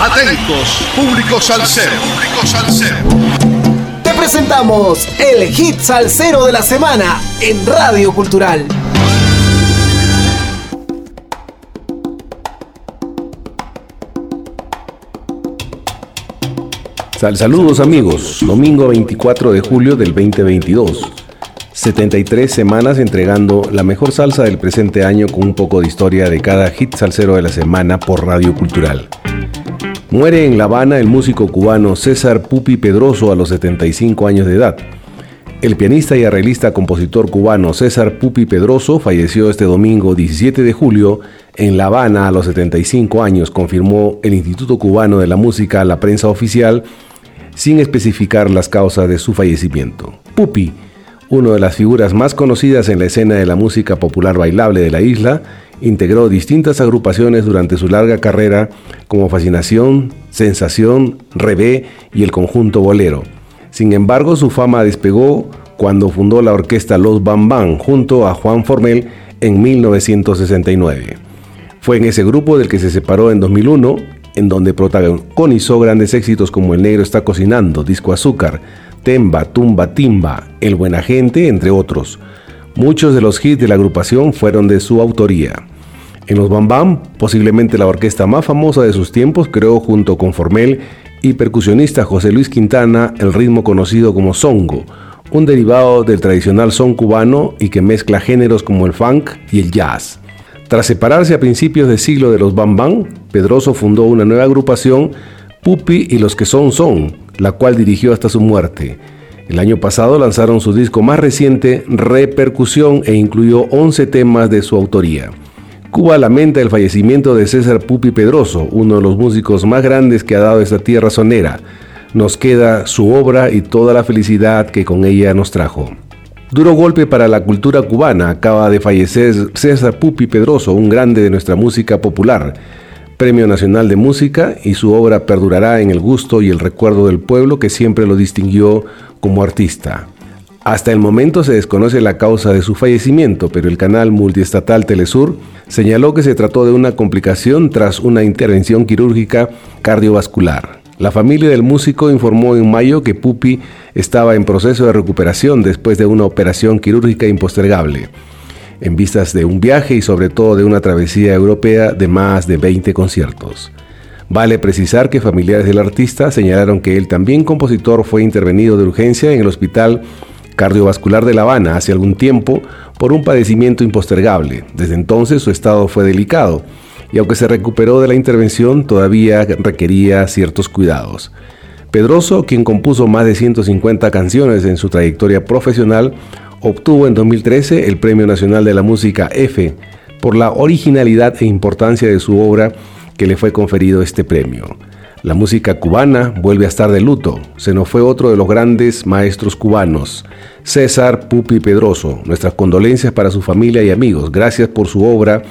Atentos, público salsero. Te presentamos el hit salsero de la semana en Radio Cultural. saludos amigos, domingo 24 de julio del 2022. 73 semanas entregando la mejor salsa del presente año con un poco de historia de cada hit salsero de la semana por Radio Cultural. Muere en La Habana el músico cubano César Pupi Pedroso a los 75 años de edad. El pianista y arreglista compositor cubano César Pupi Pedroso falleció este domingo 17 de julio en La Habana a los 75 años, confirmó el Instituto Cubano de la Música a la prensa oficial, sin especificar las causas de su fallecimiento. Pupi, una de las figuras más conocidas en la escena de la música popular bailable de la isla, integró distintas agrupaciones durante su larga carrera como Fascinación, Sensación, Rebé y el conjunto Bolero. Sin embargo, su fama despegó cuando fundó la orquesta Los Bambán junto a Juan Formel en 1969. Fue en ese grupo del que se separó en 2001, en donde protagonizó grandes éxitos como El Negro está cocinando, Disco Azúcar, Temba, Tumba, Timba, El Buena Gente, entre otros. Muchos de los hits de la agrupación fueron de su autoría. En los Bam posiblemente la orquesta más famosa de sus tiempos, creó junto con Formel y percusionista José Luis Quintana el ritmo conocido como songo, un derivado del tradicional son cubano y que mezcla géneros como el funk y el jazz. Tras separarse a principios del siglo de los Bam Bam, Pedroso fundó una nueva agrupación, Pupi y los que son son, la cual dirigió hasta su muerte. El año pasado lanzaron su disco más reciente, Repercusión, e incluyó 11 temas de su autoría. Cuba lamenta el fallecimiento de César Pupi Pedroso, uno de los músicos más grandes que ha dado esta tierra sonera. Nos queda su obra y toda la felicidad que con ella nos trajo. Duro golpe para la cultura cubana. Acaba de fallecer César Pupi Pedroso, un grande de nuestra música popular. Premio Nacional de Música y su obra perdurará en el gusto y el recuerdo del pueblo que siempre lo distinguió como artista. Hasta el momento se desconoce la causa de su fallecimiento, pero el canal multiestatal Telesur señaló que se trató de una complicación tras una intervención quirúrgica cardiovascular. La familia del músico informó en mayo que Pupi estaba en proceso de recuperación después de una operación quirúrgica impostergable, en vistas de un viaje y sobre todo de una travesía europea de más de 20 conciertos. Vale precisar que familiares del artista señalaron que él también compositor fue intervenido de urgencia en el hospital cardiovascular de La Habana hace algún tiempo por un padecimiento impostergable. Desde entonces su estado fue delicado y aunque se recuperó de la intervención todavía requería ciertos cuidados. Pedroso, quien compuso más de 150 canciones en su trayectoria profesional, obtuvo en 2013 el Premio Nacional de la Música F por la originalidad e importancia de su obra que le fue conferido este premio. La música cubana vuelve a estar de luto. Se nos fue otro de los grandes maestros cubanos, César Pupi Pedroso. Nuestras condolencias para su familia y amigos. Gracias por su obra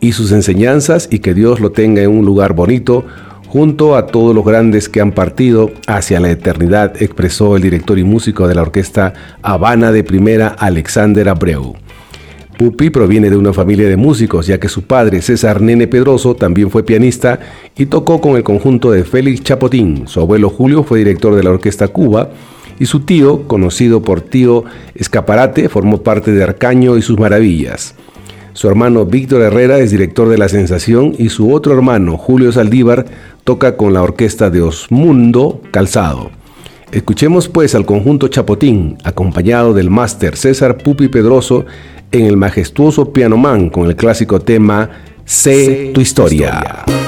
y sus enseñanzas y que Dios lo tenga en un lugar bonito junto a todos los grandes que han partido hacia la eternidad, expresó el director y músico de la orquesta Habana de Primera, Alexander Abreu. Pupi proviene de una familia de músicos, ya que su padre, César Nene Pedroso, también fue pianista y tocó con el conjunto de Félix Chapotín. Su abuelo Julio fue director de la Orquesta Cuba y su tío, conocido por tío Escaparate, formó parte de Arcaño y sus maravillas. Su hermano Víctor Herrera es director de La Sensación y su otro hermano, Julio Saldívar, toca con la orquesta de Osmundo Calzado. Escuchemos pues al conjunto Chapotín, acompañado del máster César Pupi Pedroso, en el majestuoso Piano Man con el clásico tema Sé tu historia. te tengo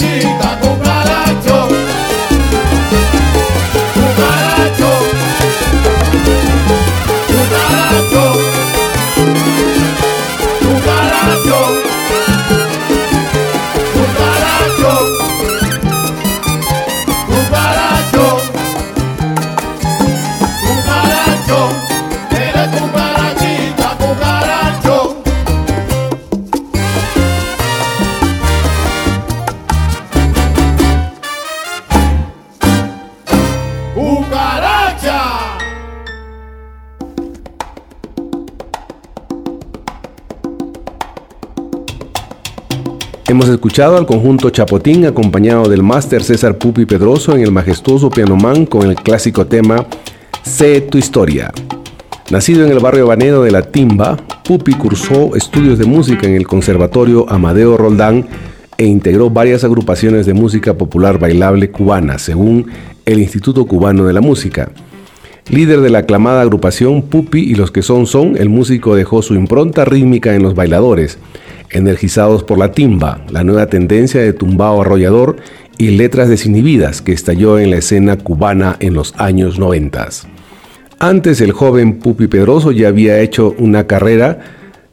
batida. Escuchado al conjunto Chapotín acompañado del máster César Pupi Pedroso en el majestuoso pianoman con el clásico tema Sé tu historia. Nacido en el barrio banero de La Timba, Pupi cursó estudios de música en el Conservatorio Amadeo Roldán e integró varias agrupaciones de música popular bailable cubana, según el Instituto Cubano de la Música. Líder de la aclamada agrupación Pupi y los que son son, el músico dejó su impronta rítmica en los bailadores energizados por la timba, la nueva tendencia de tumbao arrollador y letras desinhibidas que estalló en la escena cubana en los años 90. Antes el joven Pupi Pedroso ya había hecho una carrera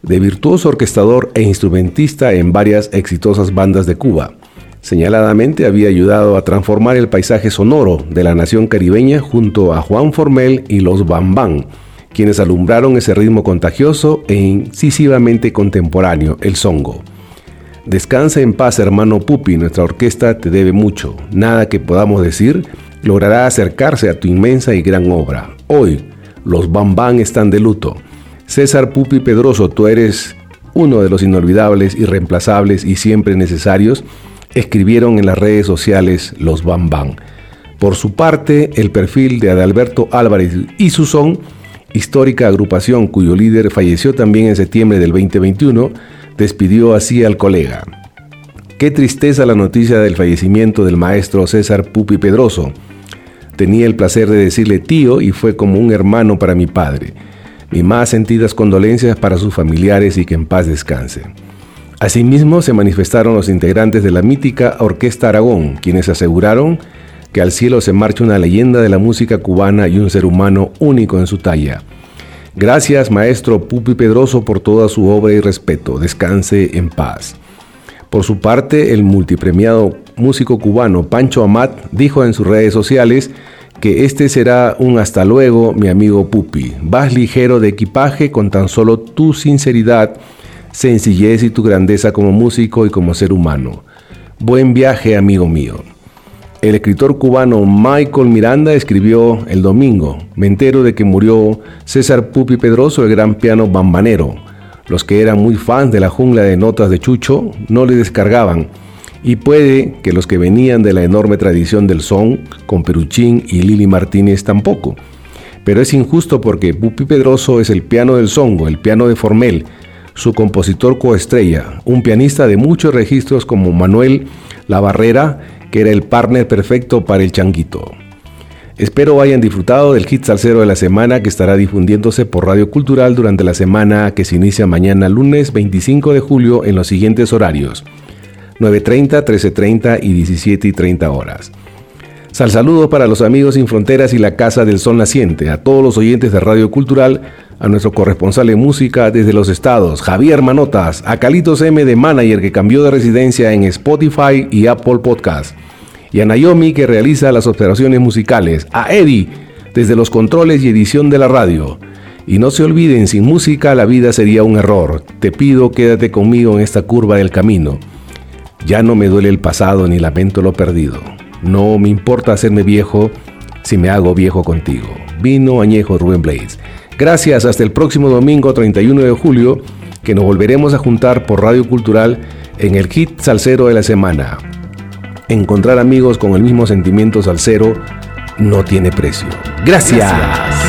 de virtuoso orquestador e instrumentista en varias exitosas bandas de Cuba. Señaladamente había ayudado a transformar el paisaje sonoro de la nación caribeña junto a Juan Formel y los Bambán, quienes alumbraron ese ritmo contagioso e incisivamente contemporáneo, el songo. Descansa en paz, hermano Pupi, nuestra orquesta te debe mucho. Nada que podamos decir logrará acercarse a tu inmensa y gran obra. Hoy, los Bambán están de luto. César Pupi Pedroso, tú eres uno de los inolvidables, irreemplazables y siempre necesarios, escribieron en las redes sociales los Bambán. Por su parte, el perfil de Adalberto Álvarez y Susón histórica agrupación cuyo líder falleció también en septiembre del 2021, despidió así al colega. Qué tristeza la noticia del fallecimiento del maestro César Pupi Pedroso. Tenía el placer de decirle tío y fue como un hermano para mi padre. Mis más sentidas condolencias para sus familiares y que en paz descanse. Asimismo se manifestaron los integrantes de la mítica Orquesta Aragón, quienes aseguraron que al cielo se marcha una leyenda de la música cubana y un ser humano único en su talla. Gracias, maestro Pupi Pedroso, por toda su obra y respeto. Descanse en paz. Por su parte, el multipremiado músico cubano Pancho Amat dijo en sus redes sociales que este será un hasta luego, mi amigo Pupi. Vas ligero de equipaje con tan solo tu sinceridad, sencillez y tu grandeza como músico y como ser humano. Buen viaje, amigo mío. El escritor cubano Michael Miranda escribió el domingo, me entero de que murió César Pupi Pedroso, el gran piano bambanero. Los que eran muy fans de la jungla de notas de Chucho no le descargaban, y puede que los que venían de la enorme tradición del son, con Peruchín y Lili Martínez tampoco. Pero es injusto porque Pupi Pedroso es el piano del songo, el piano de Formel, su compositor coestrella, un pianista de muchos registros como Manuel La Barrera que era el partner perfecto para el changuito. Espero hayan disfrutado del hit salsero de la semana que estará difundiéndose por Radio Cultural durante la semana que se inicia mañana lunes 25 de julio en los siguientes horarios 9.30, 13.30 y 17.30 horas. Sal saludo para los amigos sin fronteras y la Casa del Sol Naciente, a todos los oyentes de Radio Cultural, a nuestro corresponsal de música desde los estados, Javier Manotas, a Calitos M de Manager que cambió de residencia en Spotify y Apple Podcast y a Naomi que realiza las observaciones musicales, a Eddie desde los controles y edición de la radio. Y no se olviden, sin música la vida sería un error. Te pido quédate conmigo en esta curva del camino. Ya no me duele el pasado ni lamento lo perdido. No me importa hacerme viejo si me hago viejo contigo. Vino añejo Rubén Blades. Gracias, hasta el próximo domingo 31 de julio, que nos volveremos a juntar por Radio Cultural en el hit salsero de la semana. Encontrar amigos con el mismo sentimiento salsero no tiene precio. Gracias.